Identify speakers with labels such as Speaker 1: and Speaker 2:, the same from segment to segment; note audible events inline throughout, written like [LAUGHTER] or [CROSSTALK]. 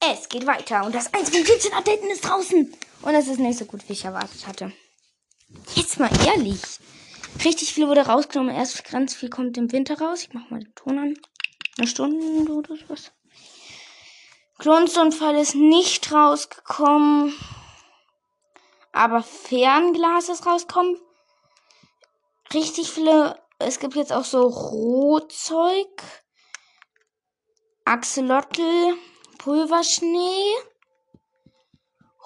Speaker 1: Es geht weiter und das 1.17 Update ist draußen. Und es ist nicht so gut, wie ich erwartet hatte. Jetzt mal ehrlich. Richtig viel wurde rausgenommen. Erst ganz viel kommt im Winter raus. Ich mach mal den Ton an. Eine Stunde oder was. Klonstone-Fall ist nicht rausgekommen. Aber Fernglas ist rausgekommen. Richtig viele. Es gibt jetzt auch so Rohzeug. Axolotl. Pulverschnee.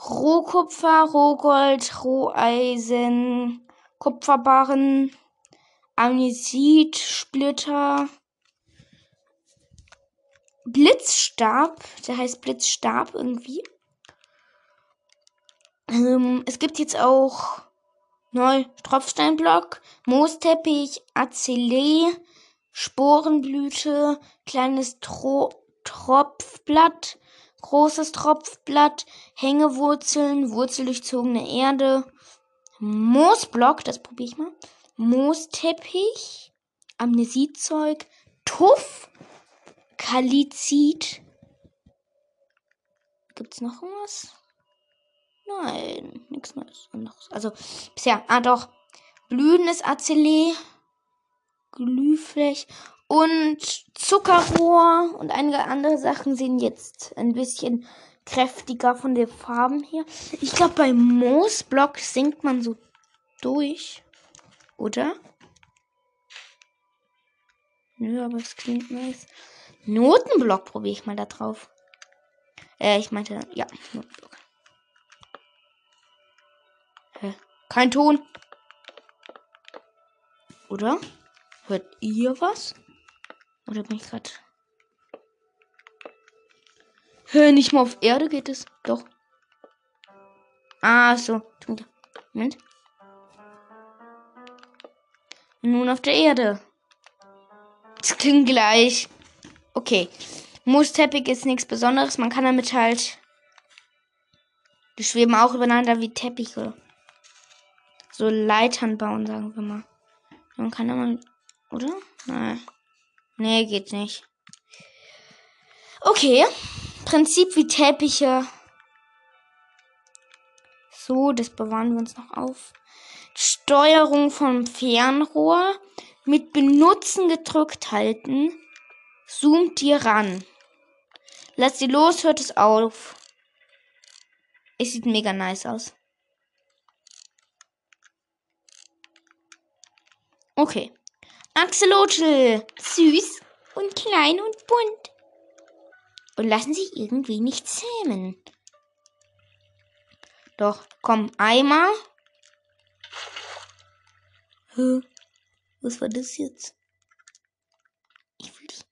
Speaker 1: Rohkupfer, Rohgold, Roheisen, Kupferbarren, Amnesit, Splitter, Blitzstab, der heißt Blitzstab irgendwie. Ähm, es gibt jetzt auch neu Tropfsteinblock, Moosteppich, Azelee, Sporenblüte, kleines Tro Tropfblatt, großes Tropfblatt, Hängewurzeln, wurzeldurchzogene Erde, Moosblock, das probiere ich mal, Moosteppich, Amnesiezeug, Tuff, Kalizid. Gibt's noch was? Nein, nichts Neues. Also, bisher, ah doch, blühendes Azelee, Glühfläch und Zuckerrohr und einige andere Sachen sind jetzt ein bisschen kräftiger von den Farben her. Ich glaube, bei Moosblock sinkt man so durch. Oder? Nö, aber es klingt nice. Notenblock probiere ich mal da drauf. Äh, ich meinte, ja, Notenblock. Hä? Kein Ton. Oder? Hört ihr was? Oder bin ich gerade. Hör nicht mal auf Erde geht es. Doch. Ah, so. Moment. Nun auf der Erde. Das klingt gleich. Okay. Moosteppich ist nichts Besonderes. Man kann damit halt. Die schweben auch übereinander wie Teppiche. So Leitern bauen, sagen wir mal. Man kann immer. Oder? Nein. Nee, geht nicht. Okay. Prinzip wie Teppiche. So, das bewahren wir uns noch auf. Steuerung vom Fernrohr. Mit Benutzen gedrückt halten. Zoomt dir ran. Lass sie los, hört es auf. Es sieht mega nice aus. Okay. Axolotl. Süß und klein und bunt. Und lassen sich irgendwie nicht zähmen. Doch, komm, einmal. Hä? Was war das jetzt? Ich will die.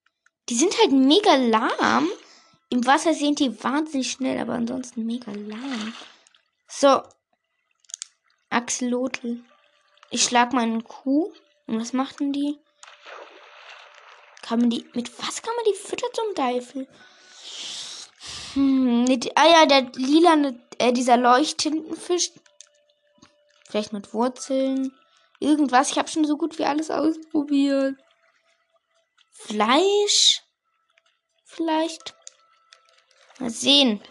Speaker 1: Die sind halt mega lahm. Im Wasser sind die wahnsinnig schnell, aber ansonsten mega lahm. So. Axolotl. Ich schlag meinen Kuh. Und was machten die? Kann man die. Mit was kann man die füttern zum Teufel? Hm, mit, ah ja, der lila, äh, dieser Leuchttintenfisch. Vielleicht mit Wurzeln. Irgendwas. Ich habe schon so gut wie alles ausprobiert. Fleisch. Vielleicht. Mal sehen.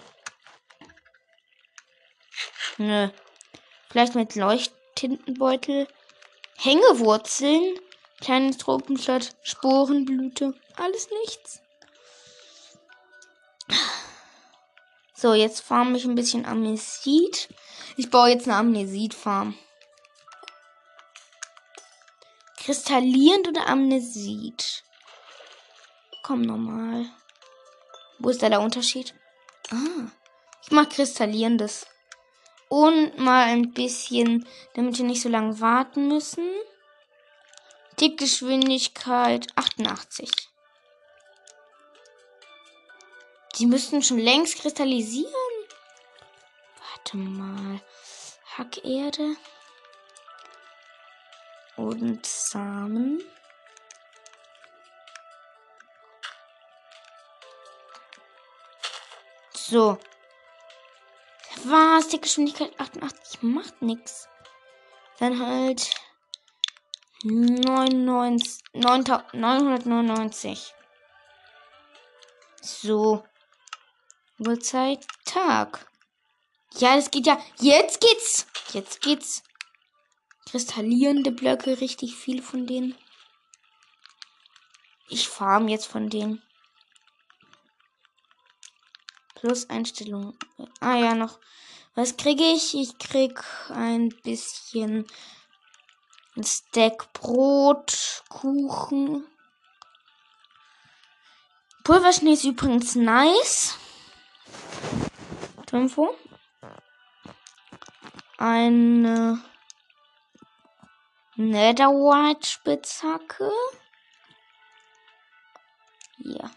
Speaker 1: Nö. Vielleicht mit Leuchttintenbeutel. Hängewurzeln, kleines Tropenblatt, Sporenblüte, alles nichts. So, jetzt farm ich ein bisschen Amnesit. Ich baue jetzt eine Amnesit-Farm. Kristallierend oder Amnesit? Komm normal. Wo ist da der Unterschied? Ah, ich mach kristallierendes. Und mal ein bisschen, damit wir nicht so lange warten müssen. Tickgeschwindigkeit 88. Die müssten schon längst kristallisieren. Warte mal. Hackerde. Und Samen. So. Was? Die Geschwindigkeit 88 macht nichts. Dann halt 99, 999. So. Uhrzeit Tag. Ja, das geht ja. Jetzt geht's. Jetzt geht's. Kristallierende Blöcke, richtig viel von denen. Ich farm jetzt von denen. Plus Einstellungen. Ah ja, noch. Was kriege ich? Ich krieg ein bisschen ein Stack Brot, Kuchen. Pulverschnee ist übrigens nice. Info. Eine Netherite Spitzhacke. Ja.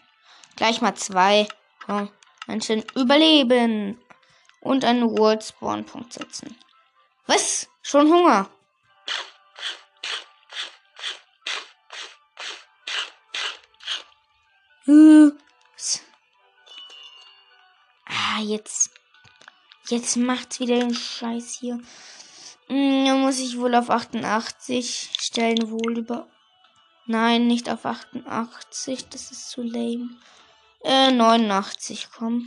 Speaker 1: Gleich mal zwei. So. Menschen überleben. Und einen World Spawn Punkt setzen. Was? Schon Hunger? Ah, jetzt. Jetzt macht's wieder den Scheiß hier. Hm, da muss ich wohl auf 88 stellen, wohl über. Nein, nicht auf 88. Das ist zu lame. Äh, 89, komm.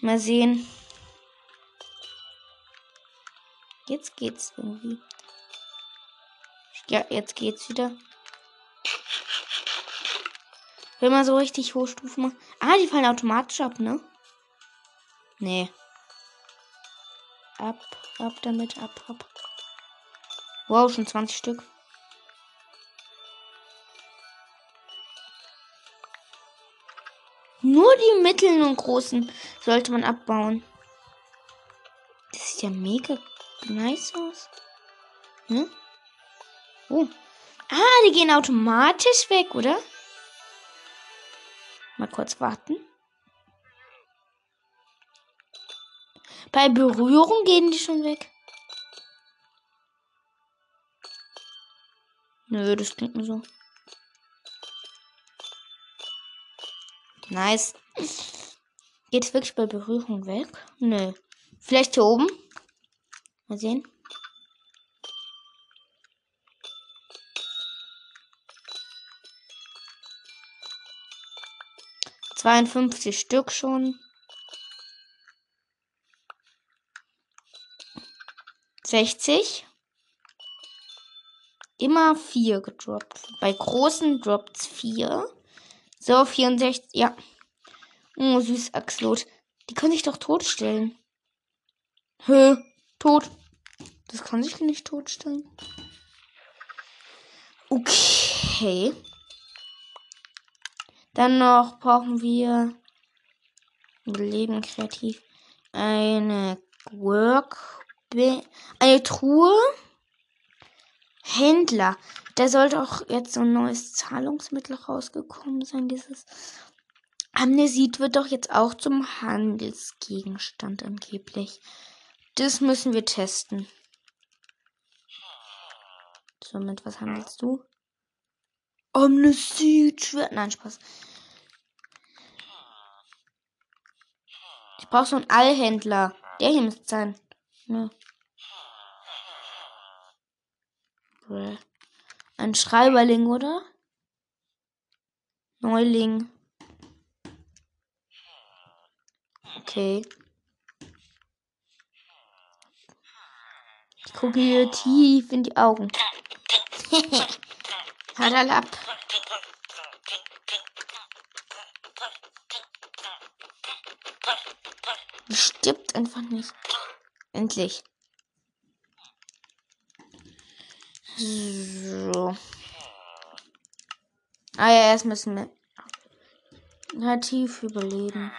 Speaker 1: Mal sehen. Jetzt geht's irgendwie. Ja, jetzt geht's wieder. Wenn man so richtig hohe Stufen macht. Ah, die fallen automatisch ab, ne? Nee. Ab, ab damit, ab, ab. Wow, schon 20 Stück. Die mittleren und großen sollte man abbauen. Das sieht ja mega nice aus. Hm? Oh. Ah, die gehen automatisch weg, oder? Mal kurz warten. Bei Berührung gehen die schon weg. Nö, das klingt nur so. Nice. Geht wirklich bei Berührung weg? Nö. Vielleicht hier oben? Mal sehen. Zweiundfünfzig Stück schon. Sechzig. Immer vier gedroppt. Bei großen droppt es vier. So, 64. Ja. Oh, süß, Axlot. Die kann sich doch totstellen. Hö, tot. Das kann sich nicht totstellen. Okay. Dann noch brauchen wir Leben kreativ. Eine Work. Eine Truhe. Händler. Da sollte auch jetzt so ein neues Zahlungsmittel rausgekommen sein. Dieses Amnesit wird doch jetzt auch zum Handelsgegenstand angeblich. Das müssen wir testen. So, mit was handelst du? Amnesit, Schwert. Nein, Spaß. Ich brauche so einen Allhändler. Der hier müsste sein. Ne. Ein Schreiberling, oder? Neuling. Okay. Ich gucke hier tief in die Augen. [LAUGHS] Hadalab. Stirbt einfach nicht. Endlich. So. Ah ja, erst müssen wir nativ überleben.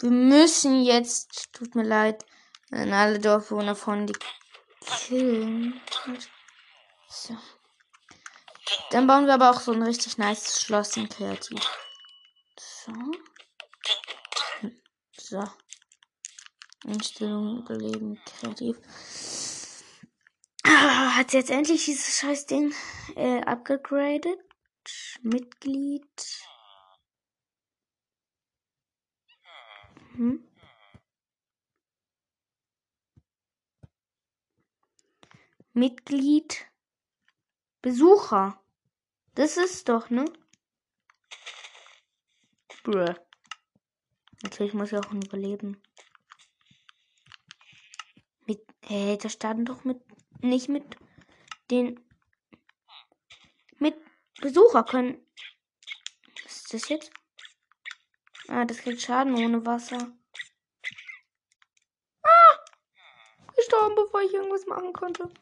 Speaker 1: Wir müssen jetzt, tut mir leid, alle Dorfbewohner von die killen. So. Dann bauen wir aber auch so ein richtig nice Schloss in Kreativ. So. So. Einstellungen überleben kreativ. Ah, hat jetzt endlich dieses scheiß Ding äh, abgegradet? Mitglied. Hm? Mitglied. Besucher. Das ist doch, ne? Bruh. Natürlich muss ich auch überleben. Mit, hey, da starten doch mit, nicht mit den, mit Besucher können. Was ist das jetzt? Ah, das kriegt Schaden ohne Wasser. Ah! Gestorben, bevor ich irgendwas machen konnte.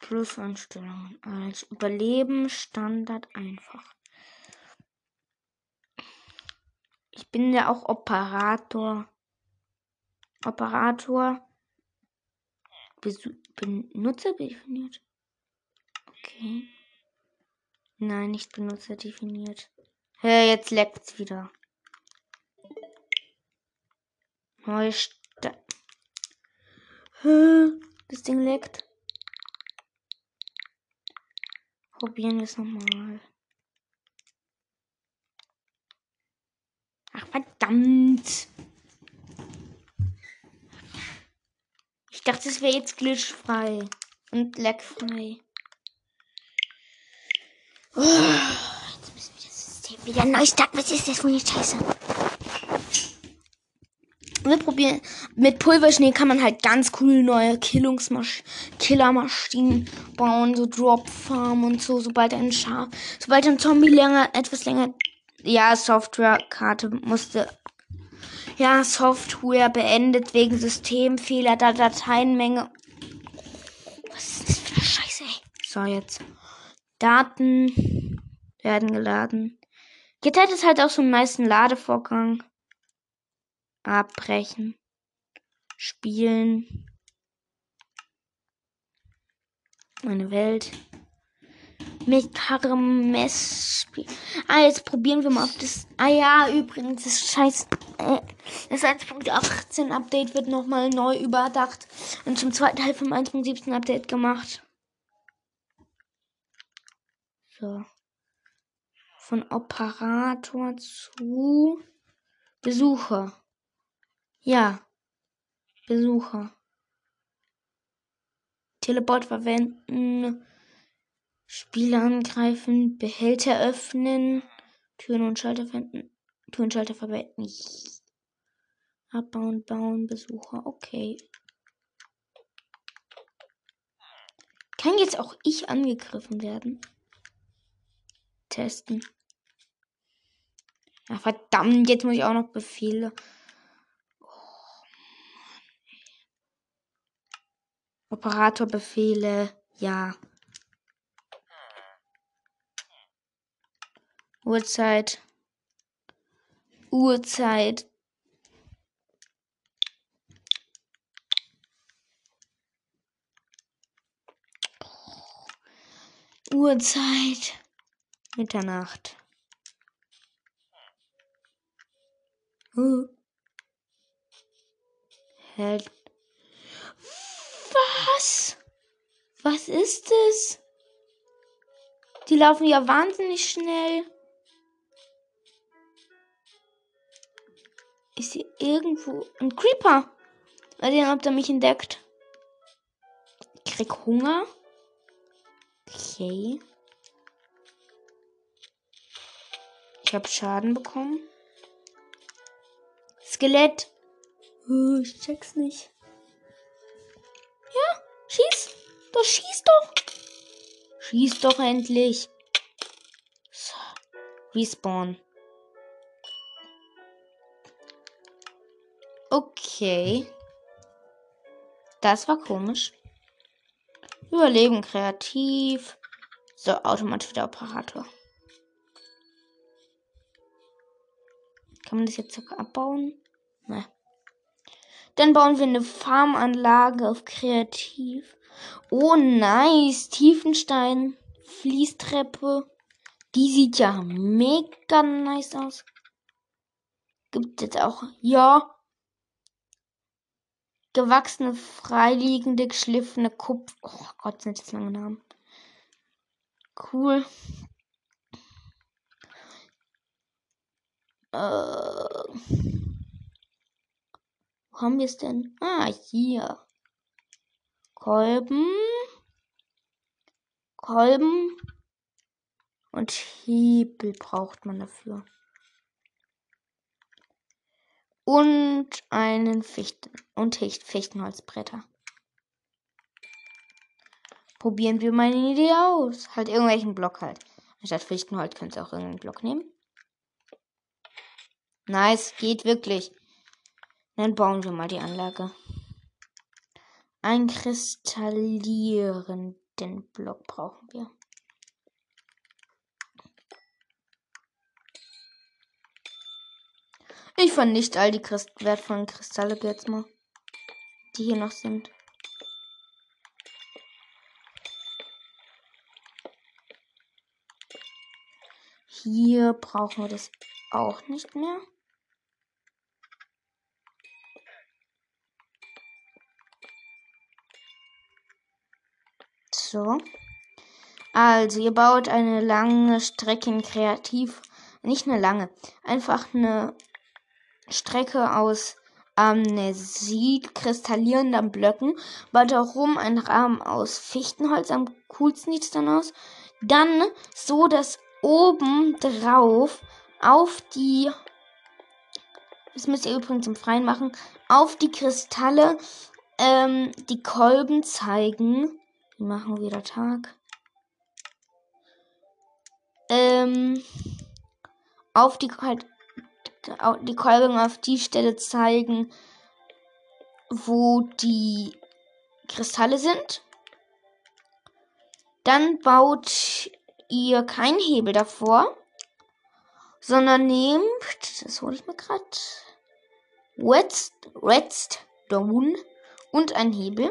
Speaker 1: Plusanstellungen als Überleben Standard einfach. Ich bin ja auch Operator. Operator. Besu Benutzer definiert. Okay. Nein, nicht Benutzer definiert. Hey, jetzt leckt's wieder. Neue Sta Das Ding leckt. Probieren wir es nochmal. Ach, verdammt. Dachte, es wäre jetzt glitchfrei und leckfrei. Oh, jetzt müssen wir das System wieder neu starten. Was ist das für eine Scheiße? Wir probieren. Mit Pulverschnee kann man halt ganz cool neue Killungsmasch Killermaschinen bauen, so Drop Farm und so, sobald ein Schaf, sobald ein Zombie länger, etwas länger, ja, Softwarekarte musste, ja, Software beendet wegen Systemfehler, da Dateienmenge. Was ist das für eine Scheiße, ey? So, jetzt. Daten werden geladen. GitHub ist halt auch so einen meisten Ladevorgang. Abbrechen. Spielen. Meine Welt. Mit Karmes Ah, jetzt probieren wir mal, ob das. Ah ja, übrigens, das scheiß. Äh, das 1.18 Update wird nochmal neu überdacht und zum zweiten Teil vom 1.17 Update gemacht. So. Von Operator zu Besucher. Ja. Besucher. Teleport verwenden. Spieler angreifen. Behälter öffnen. Türen und Schalter verwenden. Türen und Schalter verwenden. Abbauen, bauen, Besucher. Okay. Kann jetzt auch ich angegriffen werden? Testen. Ja, verdammt, jetzt muss ich auch noch Befehle. Operatorbefehle, ja. Uhrzeit. Uhrzeit. Uhrzeit. Mitternacht. Huh. Was? Was ist es? Die laufen ja wahnsinnig schnell. Ist hier irgendwo ein Creeper? Mal sehen, ob der mich entdeckt. Ich krieg Hunger. Okay. Ich habe Schaden bekommen. Skelett. Oh, ich check's nicht. Schieß! Doch schieß doch! Schieß doch endlich! So. Respawn. Okay. Das war komisch. Überleben kreativ. So, automatisch wieder Operator. Kann man das jetzt abbauen? Ne. Dann bauen wir eine Farmanlage auf Kreativ. Oh, nice. Tiefenstein. Fließtreppe. Die sieht ja mega nice aus. Gibt es auch. Ja. Gewachsene, freiliegende, geschliffene Kupfer. Oh Gott, sind das lange Namen. Cool. Äh haben wir es denn? Ah, hier. Kolben. Kolben. Und Hebel braucht man dafür. Und einen Fichten und Fichtenholzbretter. Probieren wir mal eine Idee aus. Halt irgendwelchen Block halt. Anstatt Fichtenholz könnt ihr auch irgendeinen Block nehmen. Nice, geht wirklich. Dann bauen wir mal die Anlage. Einen kristallierenden Block brauchen wir. Ich vernichte all die Christ wertvollen Kristalle jetzt mal, die hier noch sind. Hier brauchen wir das auch nicht mehr. So. Also, ihr baut eine lange Strecke kreativ. Nicht eine lange. Einfach eine Strecke aus Amnesit kristallierenden Blöcken. Baut darum einen Rahmen aus Fichtenholz. Am coolsten sieht es dann aus. Dann so, dass oben drauf auf die, das müsst ihr übrigens im Freien machen, auf die Kristalle ähm, die Kolben zeigen. Wir machen wieder Tag. Ähm, auf die halt die Kolben auf die Stelle zeigen, wo die Kristalle sind. Dann baut ihr keinen Hebel davor, sondern nehmt, das hole ich mir gerade, Redstone und ein Hebel,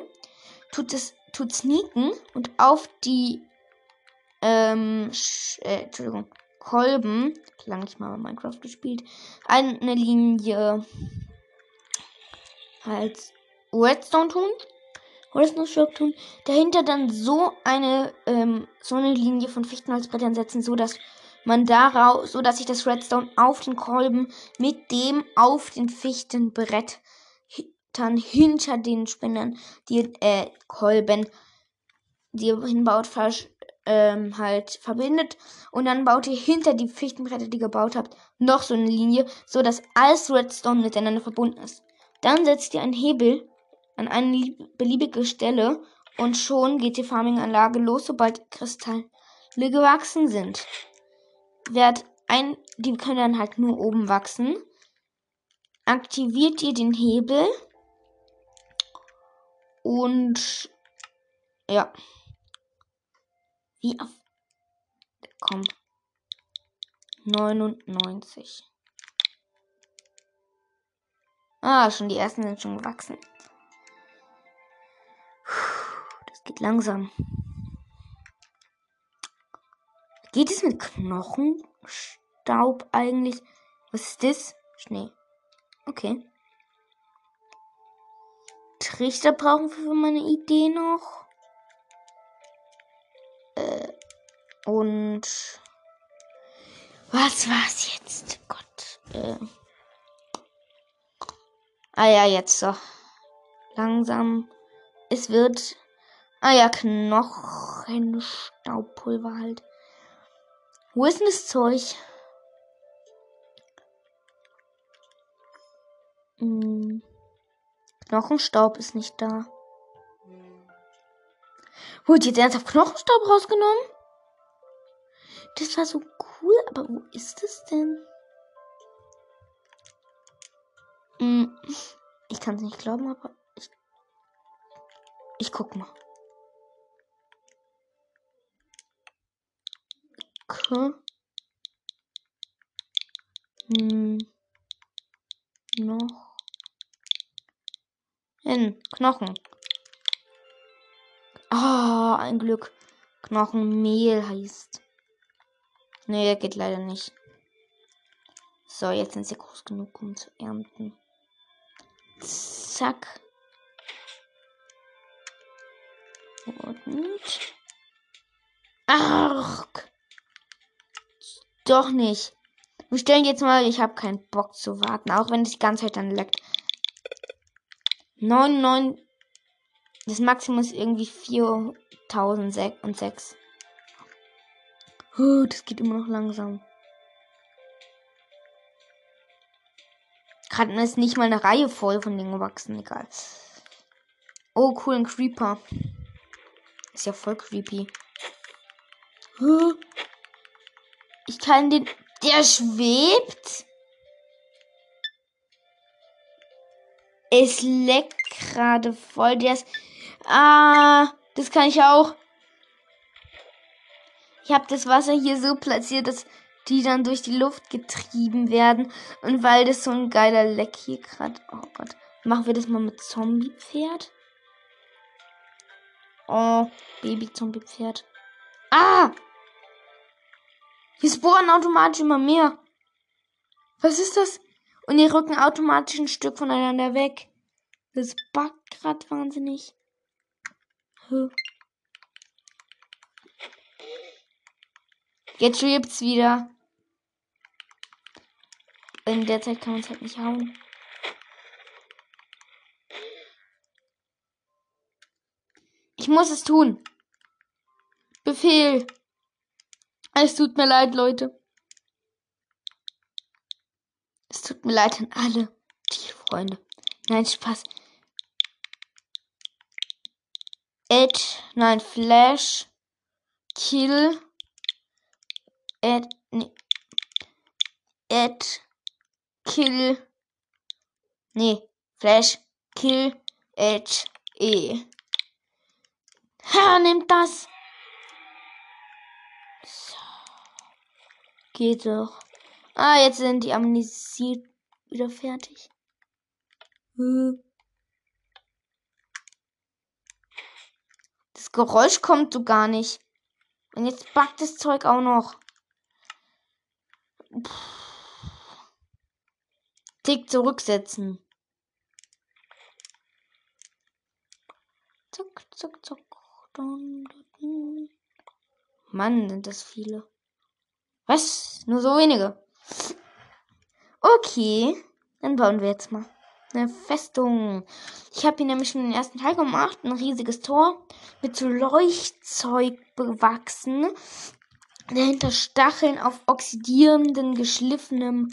Speaker 1: tut es, tut sneaken und auf die, ähm, äh, Entschuldigung, Kolben, lange ich mal Minecraft gespielt, eine Linie als Redstone tun Holznussstock tun. Dahinter dann so eine, ähm, so eine Linie von Fichtenholzbrettern setzen, so dass man daraus, so dass sich das Redstone auf den Kolben mit dem auf den Fichtenbrett dann hinter den Spinnern, die, äh, Kolben, die hinbaut, falsch, ähm, halt verbindet. Und dann baut ihr hinter die Fichtenbretter, die ihr gebaut habt, noch so eine Linie, so dass alles Redstone miteinander verbunden ist. Dann setzt ihr einen Hebel an eine beliebige Stelle und schon geht die Farming-Anlage los, sobald Kristalle gewachsen sind. Werd ein, die können dann halt nur oben wachsen. Aktiviert ihr den Hebel und ja. Auf. Komm. 99. Ah, schon die ersten sind schon gewachsen. Das geht langsam. Geht es mit Knochenstaub eigentlich? Was ist das? Schnee. Okay. Trichter brauchen wir für meine Idee noch. Äh, und was war's jetzt? Gott. Äh. Ah ja, jetzt so. Langsam es wird. Ah ja, Knochenstaubpulver halt. Wo ist denn das Zeug? Hm. Knochenstaub ist nicht da. Wurde jetzt ernsthaft Knochenstaub rausgenommen? Das war so cool, aber wo ist es denn? Hm. Ich kann es nicht glauben, aber ich guck mal. K. Hm. Noch. Hin. Knochen. Oh, ein Glück. Knochenmehl heißt. Nee, geht leider nicht. So, jetzt sind sie groß genug, um zu ernten. Zack. Und. Ach. Doch nicht. Wir stellen jetzt mal, ich habe keinen Bock zu warten, auch wenn es die ganze Zeit dann leckt. 99. Das Maximum ist irgendwie 4006. Oh, das geht immer noch langsam. Gerade ist nicht mal eine Reihe voll von Dingen gewachsen. Egal. Oh, cool, ein Creeper. Ist ja voll creepy. Ich kann den. Der schwebt. Es leckt gerade voll. Der ist. Ah, das kann ich auch. Ich habe das Wasser hier so platziert, dass die dann durch die Luft getrieben werden. Und weil das so ein geiler Leck hier gerade. Oh Gott. Machen wir das mal mit Zombie-Pferd. Oh, Baby-Zombie-Pferd. Ah! Hier spawnen automatisch immer mehr. Was ist das? Und die rücken automatisch ein Stück voneinander weg. Das backt gerade wahnsinnig. Huh. Jetzt schwebt's wieder. In der Zeit kann man es halt nicht hauen. Ich muss es tun. Befehl. Es tut mir leid, Leute. Es tut mir leid an alle Tierfreunde. Nein, Spaß. Edge, nein, Flash, Kill, Ed, nee, Ed, Kill, nee, Flash, Kill, Edge, E. Ha, nimmt das. So. Geht doch. Ah, jetzt sind die amnesiert wieder fertig. Hm. Geräusch kommt so gar nicht. Und jetzt backt das Zeug auch noch. Tick zurücksetzen. Zuck, zuck, zuck. Mann, sind das viele. Was? Nur so wenige. Okay, dann bauen wir jetzt mal eine Festung. Ich habe hier nämlich schon den ersten Teil gemacht. Ein riesiges Tor mit so Leuchtzeug bewachsen. Dahinter Stacheln auf oxidierendem, geschliffenem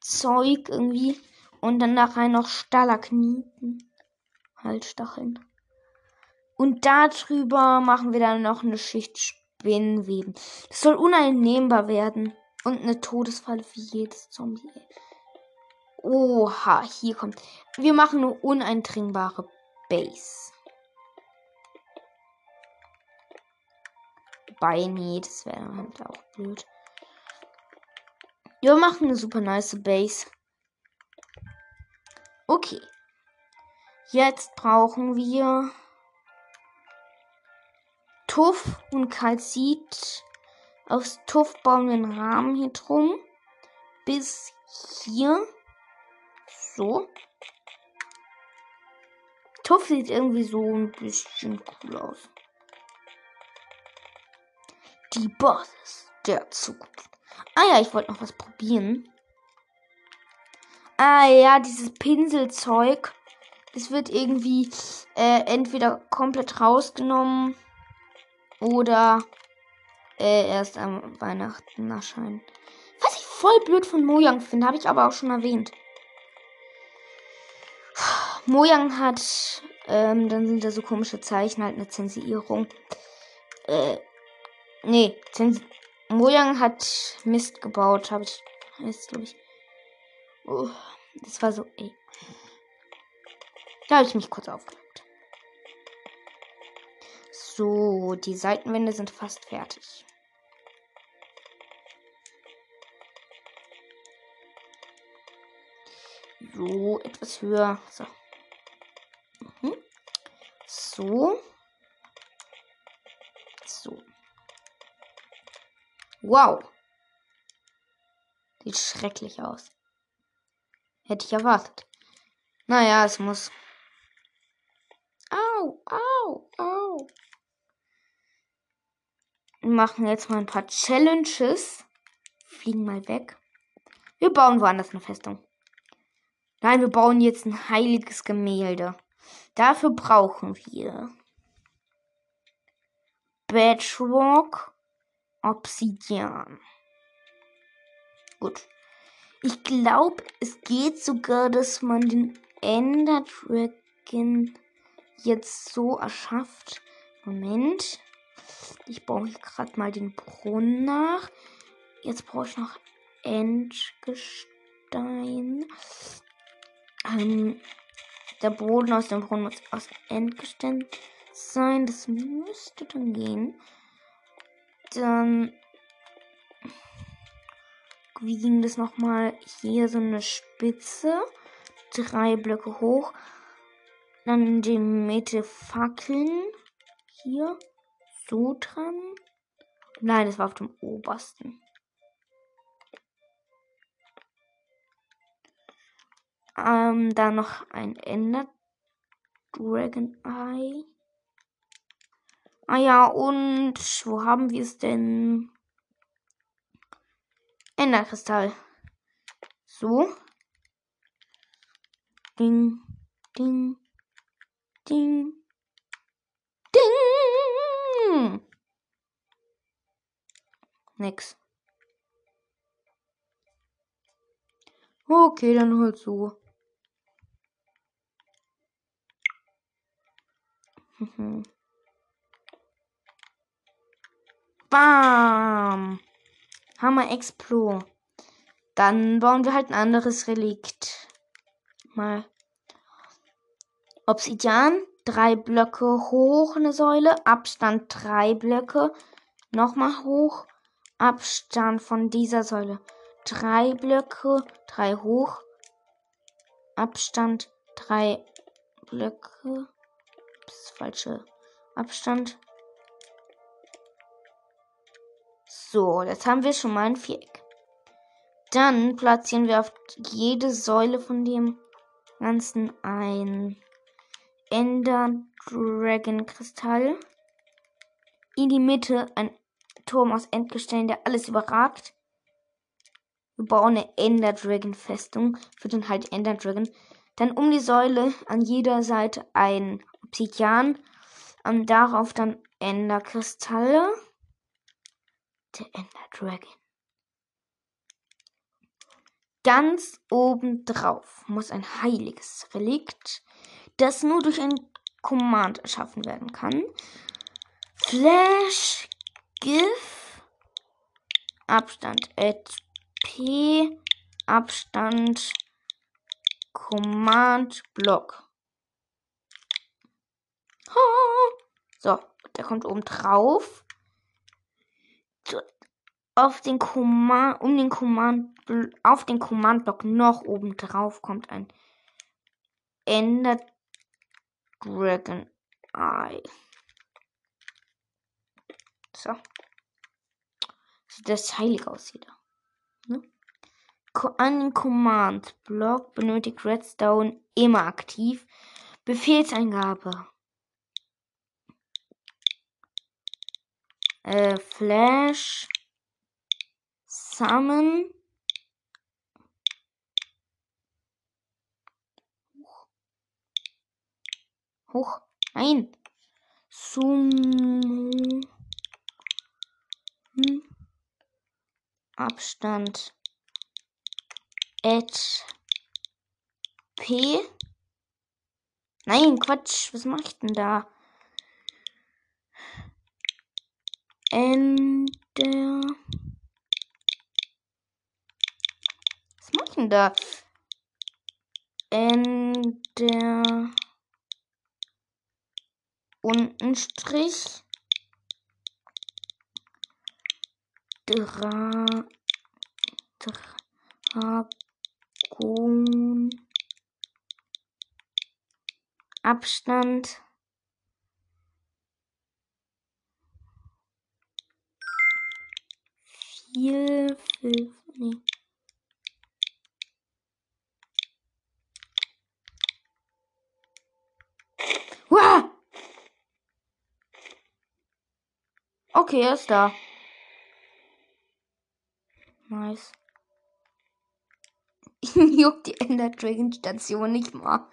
Speaker 1: Zeug irgendwie. Und dann nachher noch Stalagniten. Halt Stacheln. Und darüber machen wir dann noch eine Schicht Spinnenweben. Das soll uneinnehmbar werden. Und eine Todesfalle für jedes Zombie. Oha, hier kommt. Wir machen eine uneindringbare Base. Wobei, nee, das wäre halt auch blöd. Wir machen eine super nice Base. Okay. Jetzt brauchen wir Tuff und Kalzit. Aufs Tuff bauen wir einen Rahmen hier drum. Bis hier. So. Tuff sieht irgendwie so ein bisschen cool aus. Die Bosses der Zukunft. Ah ja, ich wollte noch was probieren. Ah ja, dieses Pinselzeug. Das wird irgendwie äh, entweder komplett rausgenommen oder äh, erst am Weihnachten erscheinen. Was ich voll blöd von Mojang finde, habe ich aber auch schon erwähnt. Mojang hat, ähm, dann sind da so komische Zeichen, halt eine Zensierung. Äh, nee, Zens Mojang hat Mist gebaut, habe ich, heißt glaube ich. Oh, das war so, ey. Da habe ich mich kurz aufgeregt. So, die Seitenwände sind fast fertig. So, etwas höher. So. Mhm. So. So. Wow. Sieht schrecklich aus. Hätte ich erwartet. Naja, es muss. Au, au, au. Wir machen jetzt mal ein paar Challenges. Fliegen mal weg. Wir bauen woanders eine Festung. Nein, wir bauen jetzt ein heiliges Gemälde. Dafür brauchen wir Bedrock, Obsidian. Gut. Ich glaube, es geht sogar, dass man den Ender Dragon jetzt so erschafft. Moment. Ich baue gerade mal den Brunnen nach. Jetzt brauche ich noch Endgestein. Ähm, der Boden aus dem Brunnen muss aus Endgestein sein. Das müsste dann gehen. Dann. Wie ging das nochmal? Hier so eine Spitze. Drei Blöcke hoch. Dann in die Mitte Fackeln. Hier. So dran. Nein, das war auf dem obersten. Ähm, dann noch ein Ender Dragon Eye. Ah ja, und wo haben wir es denn? Enderkristall. So. Ding, ding, ding, ding. Nix. Okay, dann halt so. Bam. Hammer Explo. Dann bauen wir halt ein anderes Relikt. Mal. Obsidian. Drei Blöcke hoch eine Säule. Abstand drei Blöcke. Nochmal hoch. Abstand von dieser Säule. Drei Blöcke. Drei hoch. Abstand drei Blöcke falsche Abstand. So, jetzt haben wir schon mal ein Viereck. Dann platzieren wir auf jede Säule von dem Ganzen ein Ender Dragon Kristall. In die Mitte ein Turm aus Endgestein, der alles überragt. Wir bauen eine Ender Dragon Festung für den halt Ender Dragon. Dann um die Säule an jeder Seite ein Obsidian. Und darauf dann Enderkristalle. Der Ender Dragon. Ganz oben drauf muss ein heiliges Relikt, das nur durch ein Command erschaffen werden kann. Flash GIF Abstand HP Abstand Command Block. [LAUGHS] So, der kommt oben drauf. Auf den Command, um den Command, auf den Command-Block noch oben drauf kommt ein Ender Dragon Eye. So. Sieht das heilig aus hier. Ne? An den Command-Block benötigt Redstone immer aktiv. Befehlseingabe. Äh, Flash, Summon. Hoch. Nein. Sumo. Abstand. Add. P. Nein, Quatsch. Was mache ich denn da? Ende. Was mach ich denn da? Ende. Unten Strich. Dra. Dragon. Abstand. Viel, viel, nee. Uah! Okay, er ist da. Nice. [LAUGHS] Juckt die Ender Dragon Station nicht mal.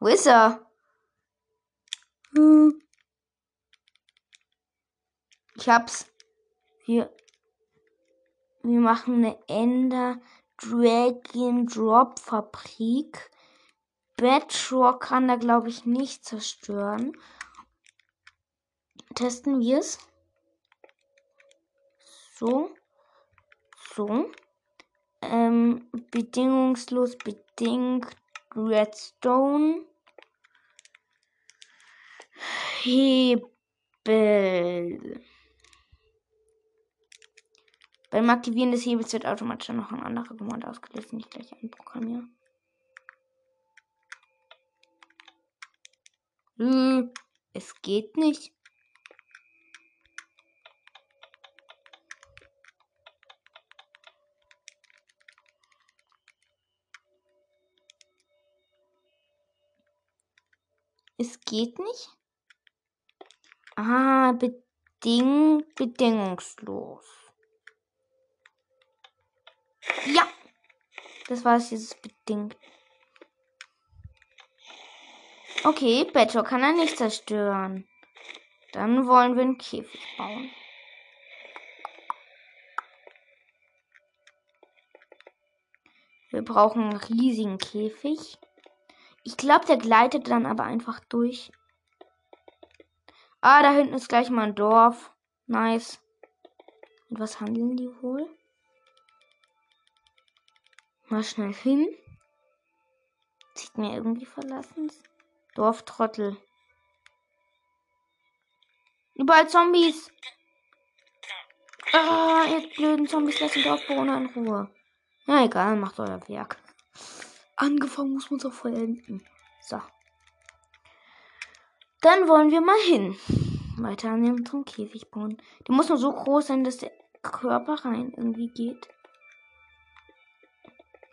Speaker 1: Wo ist er? Hm. Ich hab's. Hier. Wir machen eine Ender Dragon Drop Fabrik. Bedrock kann da, glaube ich, nicht zerstören. Testen wir es. So. So. Ähm, bedingungslos bedingt Redstone. Hebel. Beim Aktivieren des Hebels wird automatisch noch ein anderer Command ausgelöst, nicht gleich einprogrammieren. Äh, es geht nicht. Es geht nicht. Ah, beding bedingungslos. Ja. Das war es dieses bedingt. Okay, Beto kann er nicht zerstören. Dann wollen wir einen Käfig bauen. Wir brauchen einen riesigen Käfig. Ich glaube, der gleitet dann aber einfach durch. Ah, da hinten ist gleich mal ein Dorf. Nice. Und was handeln die wohl? Mal schnell hin. Sieht mir irgendwie verlassen. Dorftrottel. Überall Zombies. Ah, ihr blöden Zombies, lasst den Dorfbewohner in Ruhe. Ja, egal, macht euer Werk. Angefangen muss man auch vollenden. So. Dann wollen wir mal hin. Weiter an dem Käfig bauen. Der muss nur so groß sein, dass der Körper rein irgendwie geht.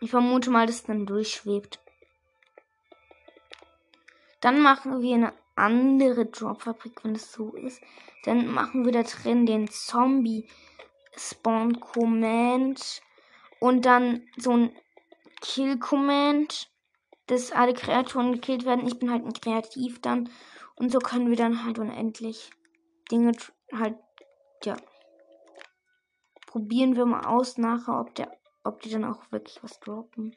Speaker 1: Ich vermute mal, dass es dann durchschwebt. Dann machen wir eine andere Dropfabrik, wenn es so ist. Dann machen wir da drin den Zombie Spawn Command und dann so ein Kill Command, dass alle Kreaturen gekillt werden. Ich bin halt ein Kreativ dann und so können wir dann halt unendlich Dinge halt ja probieren wir mal aus nachher, ob der ob die dann auch wirklich was droppen.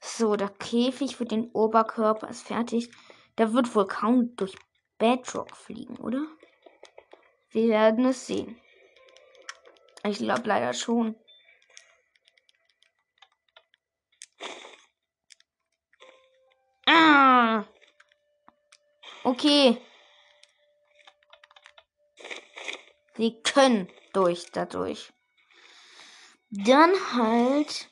Speaker 1: So, der Käfig für den Oberkörper ist fertig. Der wird wohl kaum durch Bedrock fliegen, oder? Wir werden es sehen. Ich glaube leider schon. Ah! Okay. Sie können durch dadurch. Dann halt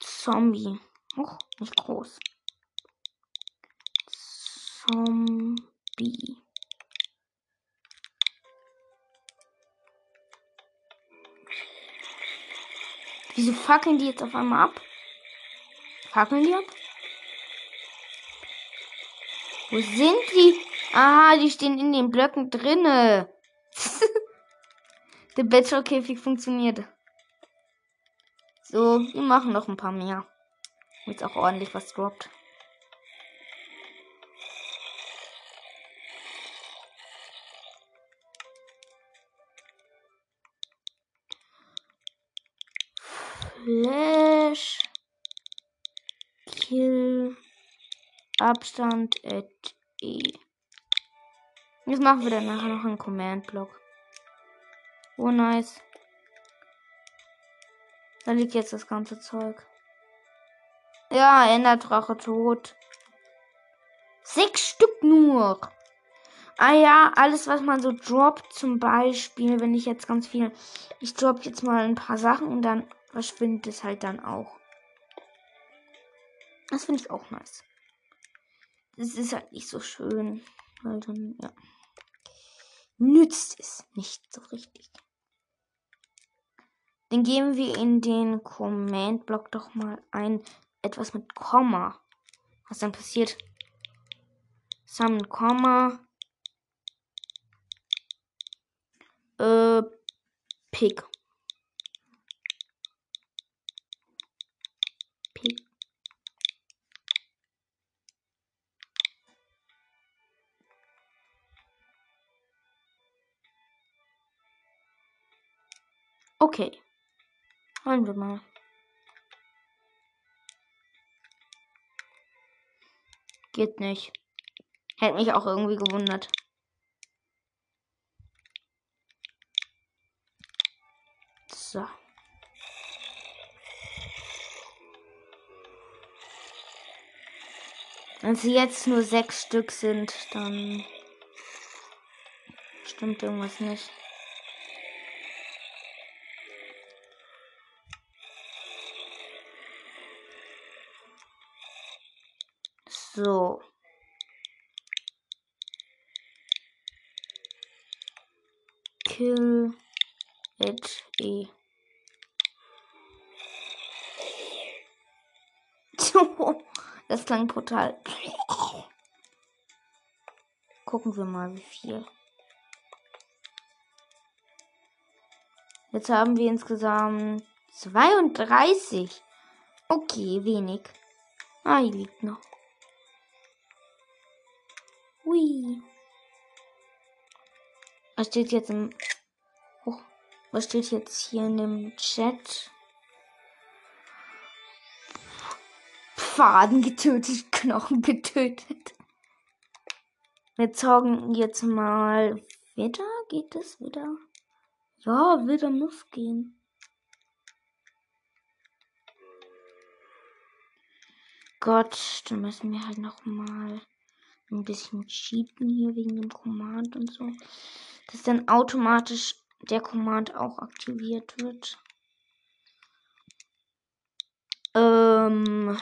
Speaker 1: Zombie. Och, nicht groß. Zombie. Wieso fackeln die jetzt auf einmal ab? Fackeln die ab? Wo sind die? Aha, die stehen in den Blöcken drinne. [LAUGHS] Der Bachelor-Käfig funktioniert. So, wir machen noch ein paar mehr. Jetzt auch ordentlich was droppt. Flash. Kill. Abstand at E. Jetzt machen wir dann nachher noch einen Command-Block. Oh, nice. Da liegt jetzt das ganze Zeug. Ja, Enderdrache tot. Sechs Stück nur. Ah ja, alles, was man so droppt, zum Beispiel, wenn ich jetzt ganz viel. Ich drop jetzt mal ein paar Sachen und dann verschwindet es halt dann auch. Das finde ich auch nice. Das ist halt nicht so schön. Weil dann, ja. Nützt es nicht so richtig. Dann geben wir in den Command-Block doch mal ein etwas mit Komma. Was dann passiert? Summon Komma. Äh. Pick. Okay. Wollen wir mal. Geht nicht. Hätte mich auch irgendwie gewundert. So. Wenn sie jetzt nur sechs Stück sind, dann stimmt irgendwas nicht. So. Kill it e. [LAUGHS] Das klang brutal. Gucken wir mal, wie viel. Jetzt haben wir insgesamt 32. Okay, wenig. Ah, hier liegt noch. Hui. Was steht jetzt im. Oh, was steht jetzt hier in dem Chat? Faden getötet, [LAUGHS] Knochen getötet. Wir zogen jetzt mal wieder. Geht das wieder? Ja, wieder muss gehen. Gott, dann müssen wir halt noch mal ein bisschen cheaten hier wegen dem Command und so. Dass dann automatisch der Command auch aktiviert wird. Ähm,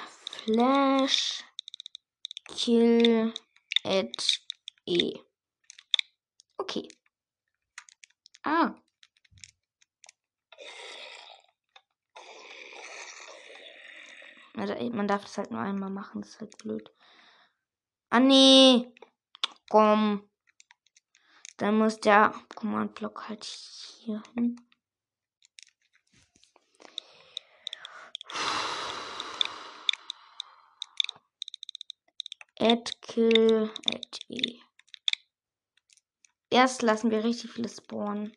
Speaker 1: Flash Kill at E. Okay. Ah. Also, man darf das halt nur einmal machen, das ist halt blöd. Ah nee. Komm. Dann muss der Command-Block halt hier hin. Add kill add e. Erst lassen wir richtig viele spawnen.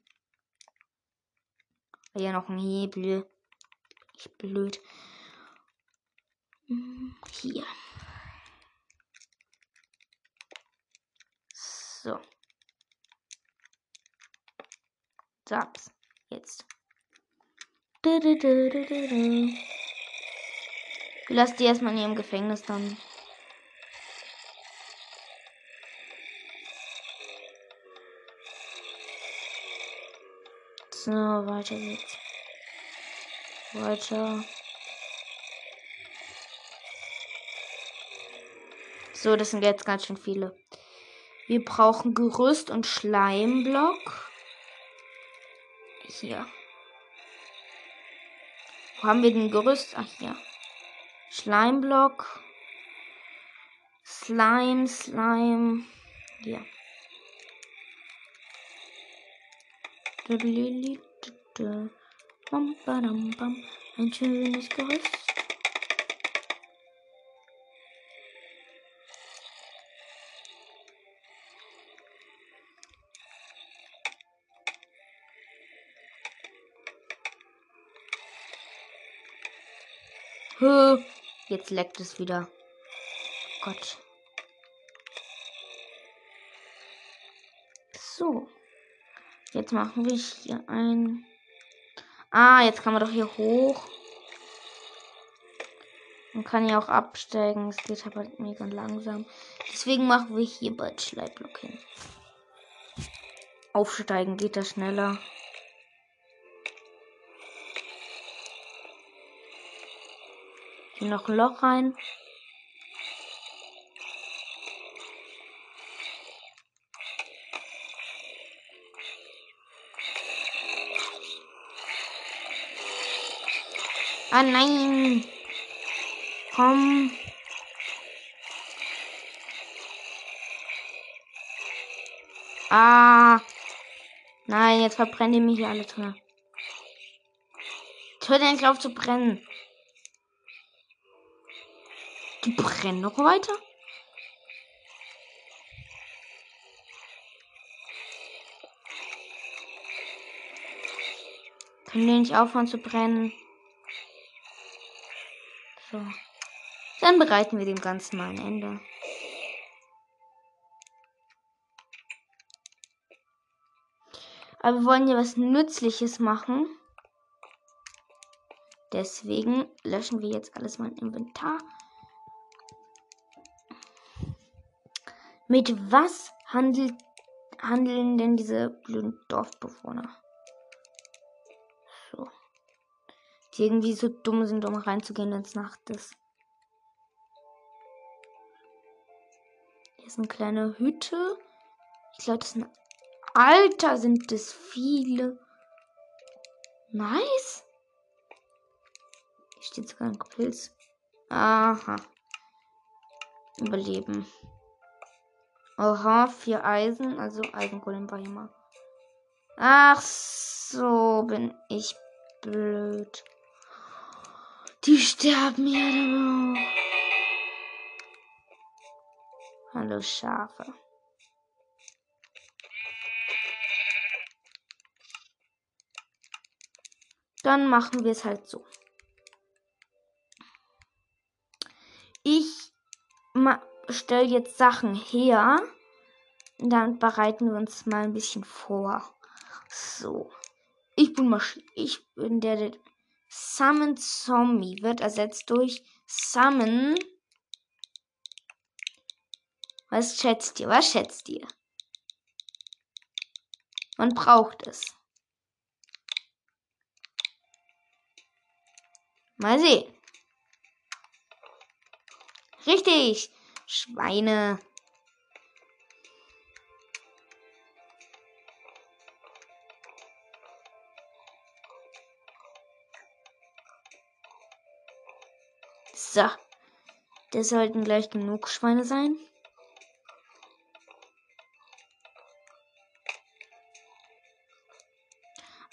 Speaker 1: Hier noch ein Hebel. Ich blöd. Hm, hier. So. Saps. Jetzt. Ich lasse die erstmal in ihrem Gefängnis dann. So, weiter geht's. Weiter. So, das sind jetzt ganz schön viele. Wir brauchen Gerüst und Schleimblock. Hier. Wo haben wir den Gerüst? Ach, hier. Schleimblock. Slime, Slime. Hier. Ein schönes Gerüst. Jetzt leckt es wieder. Gott. So. Jetzt machen wir hier ein. Ah, jetzt kann man doch hier hoch. Man kann ja auch absteigen. Es geht aber mega langsam. Deswegen machen wir hier bald Schleibblock hin. Aufsteigen geht da schneller. Hier noch ein Loch rein. Ah nein. Komm. Ah. Nein, jetzt verbrennen die mich hier alle drin. Ich höre den auf zu brennen. Die brennen noch weiter? Können wir nicht aufhören zu brennen? So. Dann bereiten wir dem Ganzen mal ein Ende. Aber wir wollen ja was Nützliches machen. Deswegen löschen wir jetzt alles mal im Inventar. Mit was handelt, handeln denn diese blöden Dorfbewohner? So. Die irgendwie so dumm sind, um reinzugehen, wenn es Nacht ist. Hier ist eine kleine Hütte. Ich glaube, das sind. Alter, sind das viele. Nice. Hier steht sogar ein Pilz. Aha. Überleben. Aha, vier Eisen, also Eisengolem war mal. Ach so, bin ich blöd. Die sterben ja dann. Hallo Schafe. Dann machen wir es halt so. Ich stelle jetzt Sachen her. Dann bereiten wir uns mal ein bisschen vor. So. Ich bin Masch ich bin der, der Summon Zombie wird ersetzt durch Summon. Was schätzt ihr? Was schätzt ihr? Man braucht es. Mal sehen. Richtig. Schweine. So. Das sollten gleich genug Schweine sein.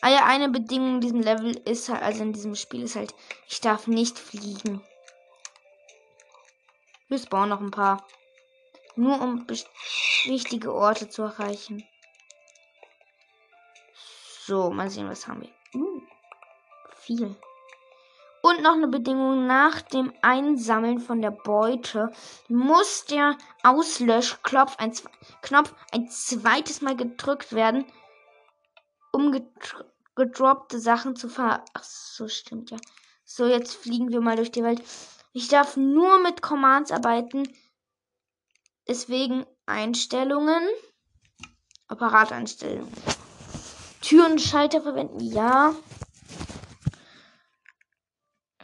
Speaker 1: Ah ja, eine Bedingung in diesem Level ist halt, also in diesem Spiel ist halt, ich darf nicht fliegen. Wir spawnen noch ein paar. Nur um wichtige Orte zu erreichen. So, mal sehen, was haben wir. Uh, viel. Und noch eine Bedingung nach dem Einsammeln von der Beute muss der Auslöschknopf ein, Knopf ein zweites Mal gedrückt werden, um gedroppte Sachen zu ver... Ach so, stimmt ja. So, jetzt fliegen wir mal durch die Welt. Ich darf nur mit Commands arbeiten. Deswegen Einstellungen. Apparateinstellungen. Tür und Schalter verwenden, ja.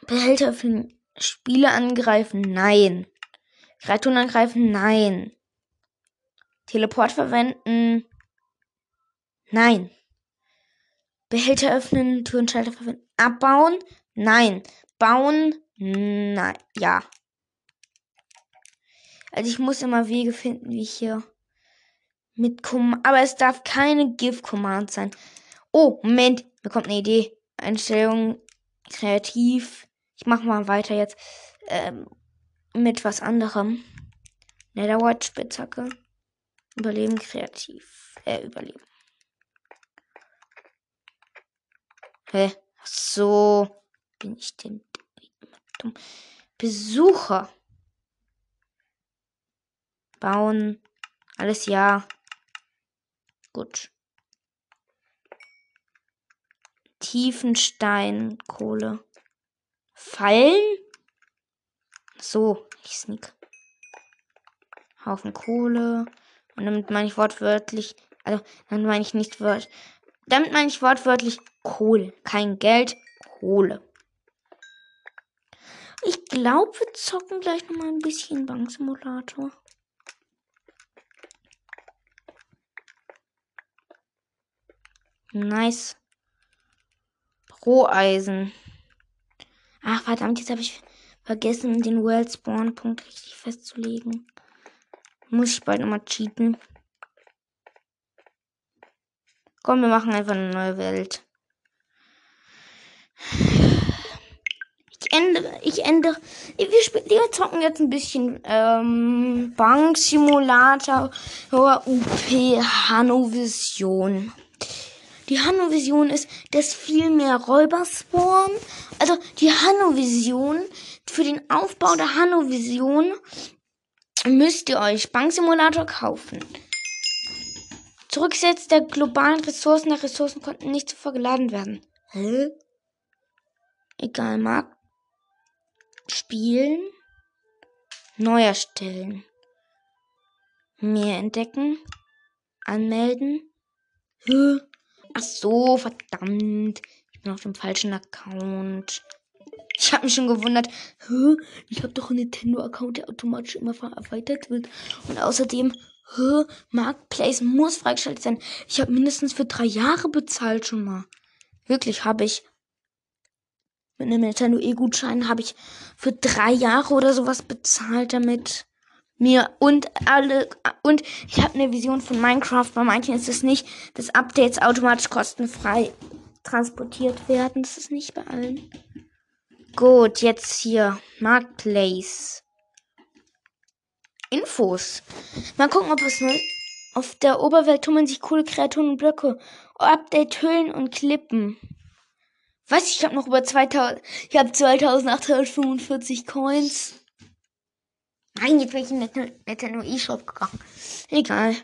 Speaker 1: Behälter öffnen. Spiele angreifen, nein. Kreaturen angreifen, nein. Teleport verwenden, nein. Behälter öffnen, Tür und Schalter verwenden. Abbauen, nein. Bauen, Nein, ja. Also ich muss immer Wege finden, wie ich hier mit aber es darf keine GIF-Command sein. Oh, Moment, mir kommt eine Idee. Einstellung kreativ. Ich mach mal weiter jetzt ähm, mit was anderem. Netherwatch Spitzhacke. Überleben kreativ. Äh, überleben. Hä? So. Bin ich denn Dumm. Besucher. Bauen. Alles ja. Gut. Tiefensteinkohle. Fallen? So, ich sneak. Haufen Kohle. Und damit meine ich wortwörtlich, also dann meine ich nicht wörtlich, damit meine ich wortwörtlich Kohle. Kein Geld, Kohle. Ich glaube, wir zocken gleich noch mal ein bisschen Banksimulator. Nice. Roheisen. Ach, verdammt, jetzt habe ich vergessen, den World Spawn Punkt richtig festzulegen. Muss ich bald nochmal cheaten. Komm, wir machen einfach eine neue Welt ändere, ich ändere, wir, spielen, wir zocken jetzt ein bisschen ähm, Bank Simulator UP Hanovision. Die Hanno-Vision ist, dass viel mehr Räuber spawnen. Also die Hanno-Vision, für den Aufbau der Hanno-Vision müsst ihr euch Banksimulator kaufen. Zurücksetz der globalen Ressourcen der Ressourcen konnten nicht zuvor geladen werden. Hä? Egal, Markt. Spielen. Neu erstellen. Mehr entdecken. Anmelden. Ach so, verdammt. Ich bin auf dem falschen Account. Ich habe mich schon gewundert. Ich habe doch einen Nintendo-Account, der automatisch immer erweitert wird. Und außerdem, hä? Marketplace muss freigeschaltet sein. Ich habe mindestens für drei Jahre bezahlt schon mal. Wirklich, habe ich. Mit einem Nintendo E-Gutschein habe ich für drei Jahre oder sowas bezahlt damit mir und alle und ich habe eine Vision von Minecraft. Bei manchen ist es nicht, dass Updates automatisch kostenfrei transportiert werden. Das ist nicht bei allen. Gut, jetzt hier Marketplace. Infos. Mal gucken, ob es neu. Auf der Oberwelt tummeln sich coole Kreaturen und Blöcke. Update Hüllen und Klippen. Was? Ich habe noch über 2000. Ich habe 2845 Coins. Nein, jetzt bin ich in den eShop gegangen. Egal.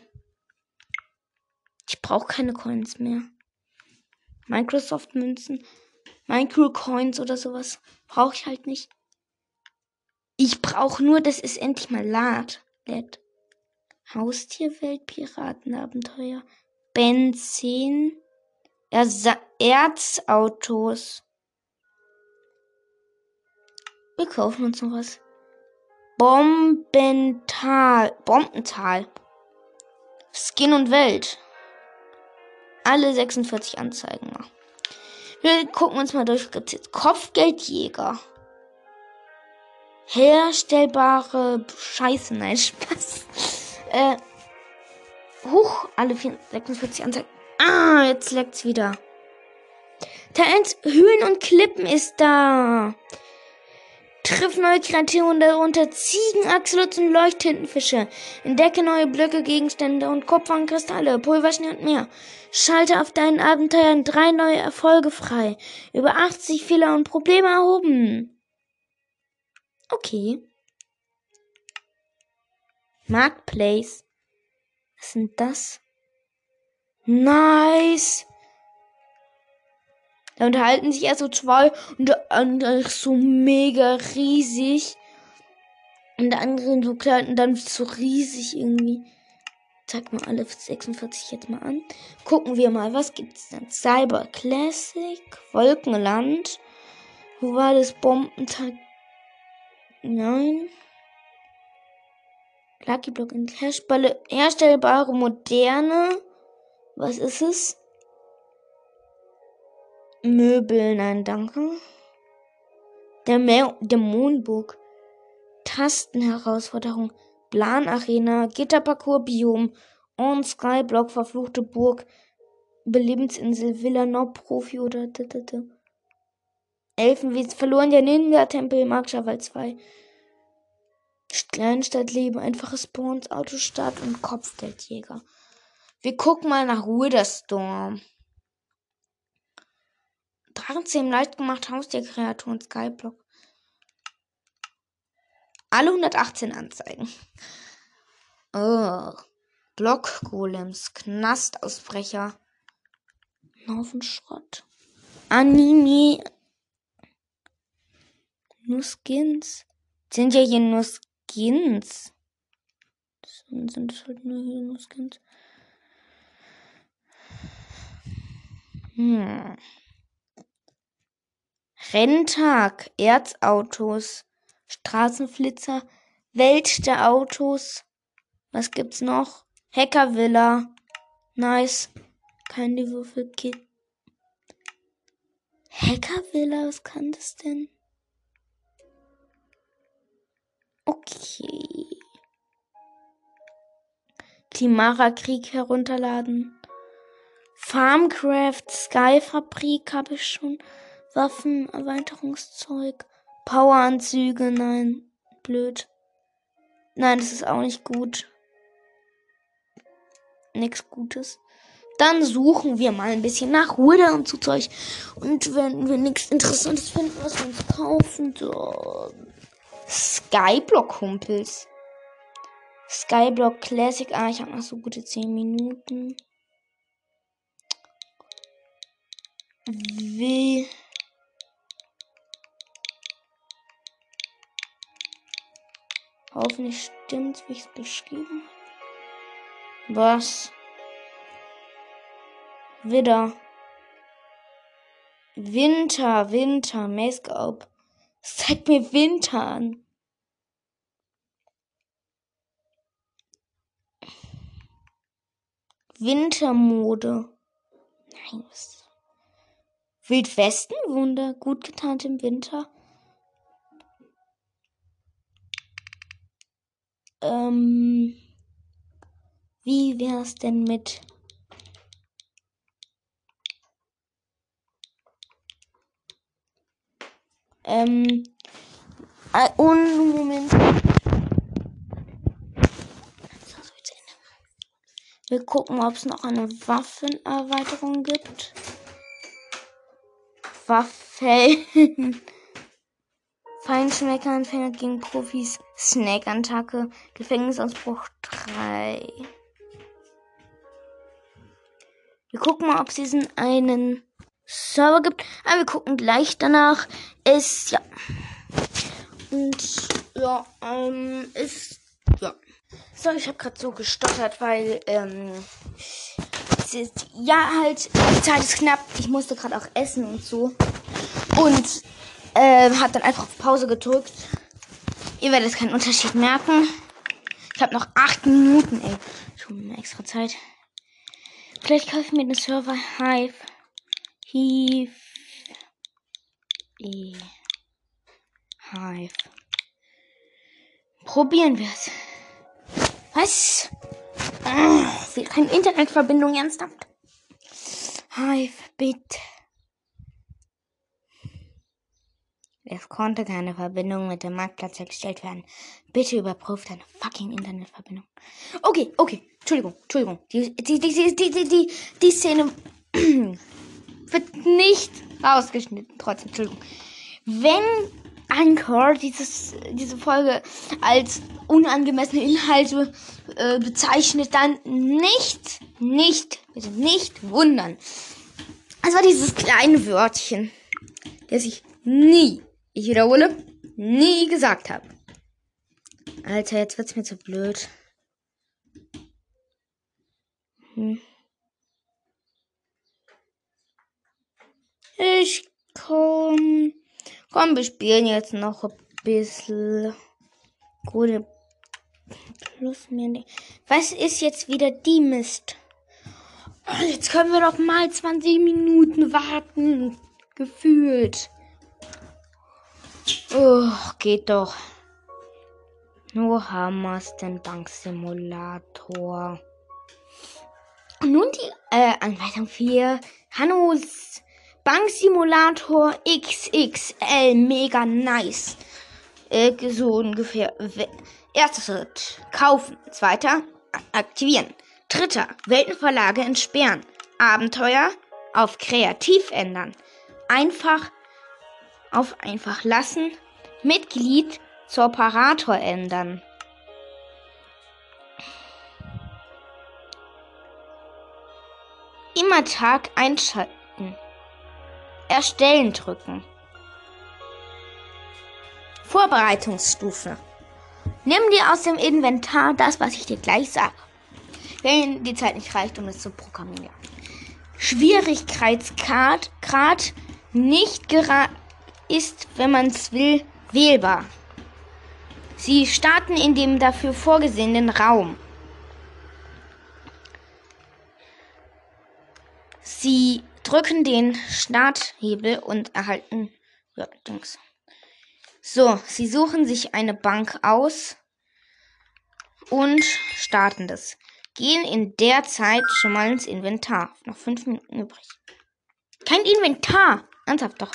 Speaker 1: Ich brauche keine Coins mehr. Microsoft Münzen, Micro Coins oder sowas brauche ich halt nicht. Ich brauche nur, dass es endlich mal lad. lädt. Haustierwelt, Piratenabenteuer, Benzin, Ersa Erzautos. Wir kaufen uns noch was. Bombental. Bombental. Skin und Welt. Alle 46 Anzeigen. Wir gucken uns mal durch. Kopfgeldjäger. Herstellbare Scheiße. Nein, [LAUGHS] Spaß. Äh. Huch, alle 46 Anzeigen. Ah, jetzt leckt's wieder. Teil 1, Höhlen und Klippen ist da. Triff neue Kreaturen, darunter Ziegen, Axolotls und Leuchttintenfische. Entdecke neue Blöcke, Gegenstände und Kupfer und Kristalle, Pulverschnee und mehr. Schalte auf deinen Abenteuern drei neue Erfolge frei. Über 80 Fehler und Probleme erhoben. Okay. Marketplace. Was sind das? Nice. Da unterhalten sich erst so zwei und der andere ist so mega riesig. Und der andere so klein und dann so riesig irgendwie. Zeig mal alle 46 jetzt mal an. Gucken wir mal, was gibt's denn? Cyber Classic, Wolkenland. Wo war das Bombentag? Nein. Lucky Block in Herstellbare moderne. Was ist es? Möbel, nein, danke. Der Dämonenburg. Tastenherausforderung. Planarena, Gitterparcours, Biom, On Skyblock, verfluchte Burg, Belebensinsel, Villa Nob, Profi oder Elfenwesen, verloren der Ninja-Tempel, Markschawald 2. Kleinstadt Leben, einfache Spawns, Autostadt und Kopfgeldjäger. Wir gucken mal nach Witherstorm. Drachenzähmen leicht gemacht, Haustierkreatur und Skyblock. Alle 118 Anzeigen. Oh. Blockgolems, Knastausbrecher. Haufen Schrott. Anime. Nur Skins. Sind ja hier nur Skins. Sind es halt nur hier nur Skins. Hm. Renntag, Erzautos, Straßenflitzer, Welt der Autos. Was gibt's noch? Hackervilla. Nice. Kein die Würfelkit. Hackervilla, was kann das denn? Okay. Klimara Krieg herunterladen. Farmcraft Sky Fabrik habe ich schon. Waffen, Erweiterungszeug, Poweranzüge, nein, blöd. Nein, das ist auch nicht gut. Nix Gutes. Dann suchen wir mal ein bisschen nach Wither und so Zeug. Und wenn wir nichts Interessantes finden, was wir uns kaufen, so. Skyblock-Kumpels. Skyblock Classic. Ah, ich habe noch so gute 10 Minuten. Wie. Hoffentlich stimmt's, wie ich es beschrieben habe. Was? Widder. Winter, Winter, Mayscope. Zeig mir Winter an. Wintermode. Nein, was? Wildwestenwunder, gut getarnt im Winter. Ähm, wie wär's denn mit ähm, äh, und Moment. Wir gucken, ob es noch eine Waffenerweiterung gibt. Waffen. [LAUGHS] Feinschmeckeranfänger gegen Profis. Snack-Attacke. Gefängnisausbruch 3. Wir gucken mal, ob es diesen einen Server gibt. Aber ah, wir gucken gleich danach. Es, ja. Und, ja, ähm, ist, ja. So, ich habe gerade so gestottert, weil, ähm, ist, ja, halt, die Zeit ist knapp. Ich musste gerade auch essen und so. Und, äh, hat dann einfach auf Pause gedrückt. Ihr werdet keinen Unterschied merken. Ich habe noch acht Minuten, ey. Schon eine extra Zeit. Vielleicht kaufe ich mir den Server Hive. Hive. E. Hive. Probieren wir es. Was? Oh, keine Internetverbindung ernsthaft. Hive, bitte. Es konnte keine Verbindung mit dem Marktplatz hergestellt werden. Bitte überprüft deine fucking Internetverbindung. Okay, okay. Entschuldigung, Entschuldigung. Die, die, die, die, die, die, die Szene [CLEARS THROAT] wird nicht rausgeschnitten. Trotzdem, Entschuldigung. Wenn Anchor dieses, diese Folge als unangemessene Inhalte äh, bezeichnet, dann nicht, nicht, bitte nicht wundern. Es war dieses kleine Wörtchen, das ich nie, ich wiederhole, nie gesagt habe. Alter, jetzt wird's mir zu blöd. Hm. Ich komm. Komm, wir spielen jetzt noch ein bisschen. Gute Plus mir Was ist jetzt wieder die Mist? Oh, jetzt können wir doch mal 20 Minuten warten. Gefühlt. Oh, geht doch. Nur Hammers, den Banksimulator. Und nun die äh, Anweisung 4. Hannos Banksimulator XXL. Mega nice. Äh, so ungefähr. Erster Schritt. Kaufen. Zweiter. Aktivieren. Dritter. Weltenverlage entsperren. Abenteuer auf kreativ ändern. Einfach auf einfach lassen. Mitglied zur Operator ändern. Immer Tag einschalten. Erstellen drücken. Vorbereitungsstufe. Nimm dir aus dem Inventar das, was ich dir gleich sage. Wenn die Zeit nicht reicht, um es zu programmieren. Schwierigkeitsgrad Grad nicht ist, wenn man es will, wählbar. Sie starten in dem dafür vorgesehenen Raum. Sie drücken den Starthebel und erhalten ja, So, Sie suchen sich eine Bank aus und starten das. Gehen in der Zeit schon mal ins Inventar. Noch fünf Minuten übrig. Kein Inventar! Ernsthaft doch.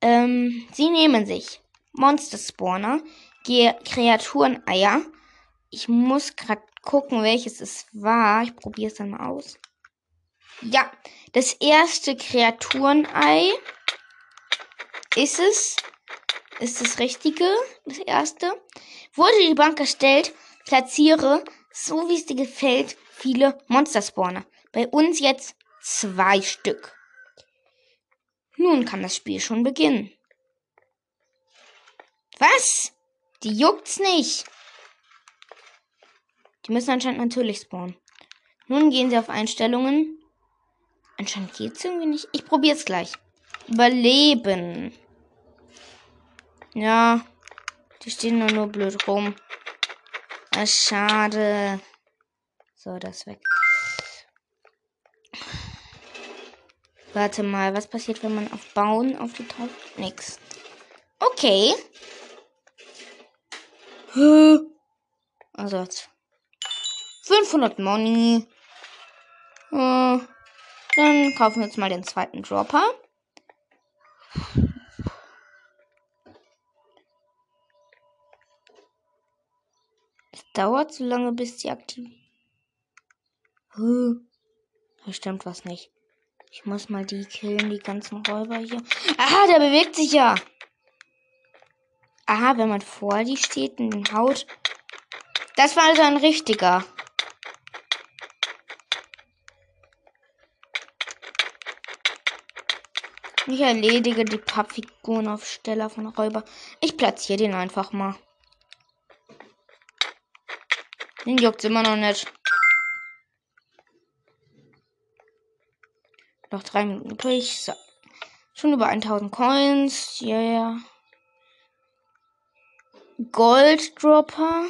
Speaker 1: Ähm, sie nehmen sich Monster Spawner, Kreatureneier. Ich muss gerade gucken, welches es war. Ich probiere es dann mal aus. Ja, das erste Kreaturenei ist es. Ist das richtige, das erste. Wurde die Bank erstellt, platziere, so wie es dir gefällt, viele Monster-Spawner. Bei uns jetzt zwei Stück. Nun kann das Spiel schon beginnen. Was? Die juckt's nicht. Die müssen anscheinend natürlich spawnen. Nun gehen sie auf Einstellungen. Anscheinend geht's irgendwie nicht. Ich probier's gleich. Überleben. Ja. Die stehen nur, nur blöd rum. Ah, schade. So, das weg. Warte mal, was passiert, wenn man auf Bauen auf die Taube? Nix. Okay. Also 500 Money. Äh, dann kaufen wir jetzt mal den zweiten Dropper. Es dauert so lange, bis sie aktiv. Huh. Da stimmt was nicht. Ich muss mal die killen, die ganzen Räuber hier. Aha, der bewegt sich ja. Aha, wenn man vor die steht und haut. Das war also ein richtiger. Ich erledige die Pappfiguren auf Stelle von Räuber. Ich platziere den einfach mal. Den juckt's immer noch nicht. Noch drei Minuten übrig. So. Schon über 1000 Coins. Ja, yeah. Gold Dropper.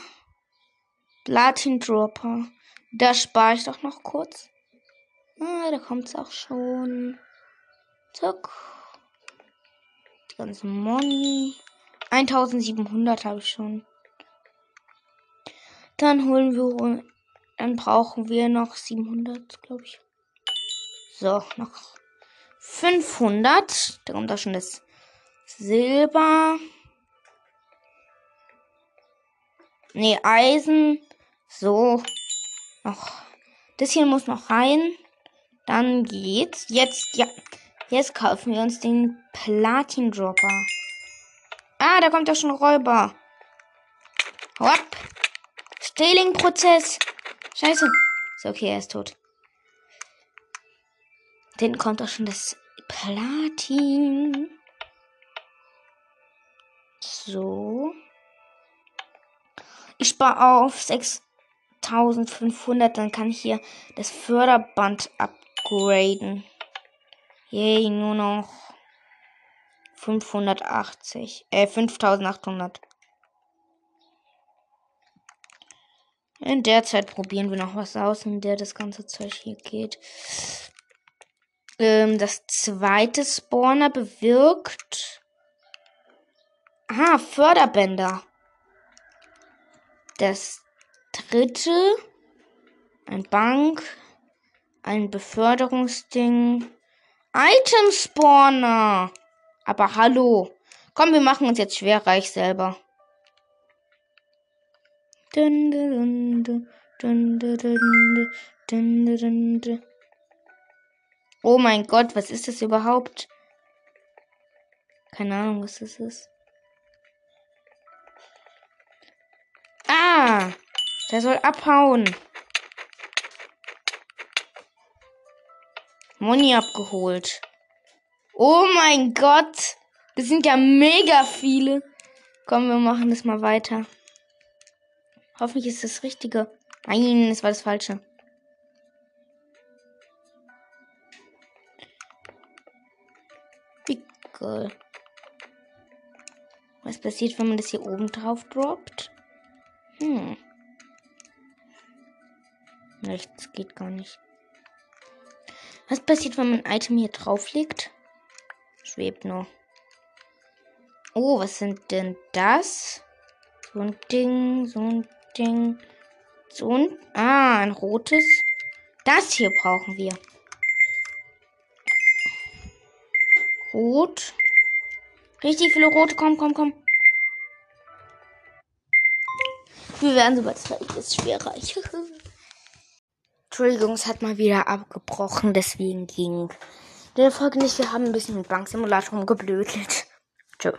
Speaker 1: Platin Dropper. Da spare ich doch noch kurz. Ah, da kommt's auch schon. Zack. Die ganze Money. 1700 habe ich schon. Dann holen wir, dann brauchen wir noch 700, glaube ich. So, noch 500. Da kommt auch schon das Silber. Nee, Eisen. So. Noch. Das hier muss noch rein. Dann geht's. Jetzt, ja. Jetzt kaufen wir uns den Platin-Dropper. Ah, da kommt doch schon Räuber. Hopp. Stealing-Prozess. Scheiße. Ist okay, er ist tot. Den kommt auch schon das Platin. So. Ich spare auf 6500, dann kann ich hier das Förderband upgraden. Yay, nur noch 580. Äh, 5800. In der Zeit probieren wir noch was aus, in der das ganze Zeug hier geht. Ähm, das zweite Spawner bewirkt. Aha, Förderbänder. Das dritte. Ein Bank. Ein Beförderungsding. Item Spawner. Aber hallo. Komm, wir machen uns jetzt schwer reich selber. Oh mein Gott, was ist das überhaupt? Keine Ahnung, was das ist. Ah, der soll abhauen. Moni abgeholt. Oh mein Gott. Das sind ja mega viele. Komm, wir machen das mal weiter. Hoffentlich ist das Richtige. Nein, das war das Falsche. Pickel. Was passiert, wenn man das hier oben drauf droppt? Hm. Nichts geht gar nicht. Was passiert, wenn man ein Item hier drauflegt? Schwebt nur. Oh, was sind denn das? So ein Ding, so ein Ding. So ein. Ah, ein rotes. Das hier brauchen wir. Rot. Richtig viele rote. Komm, komm, komm. Wir werden sobald es fertig ist schwerer. [LAUGHS] Entschuldigung, es hat mal wieder abgebrochen, deswegen ging der Folge nicht. Wir haben ein bisschen mit Banksimulator rumgeblödelt. Tschö.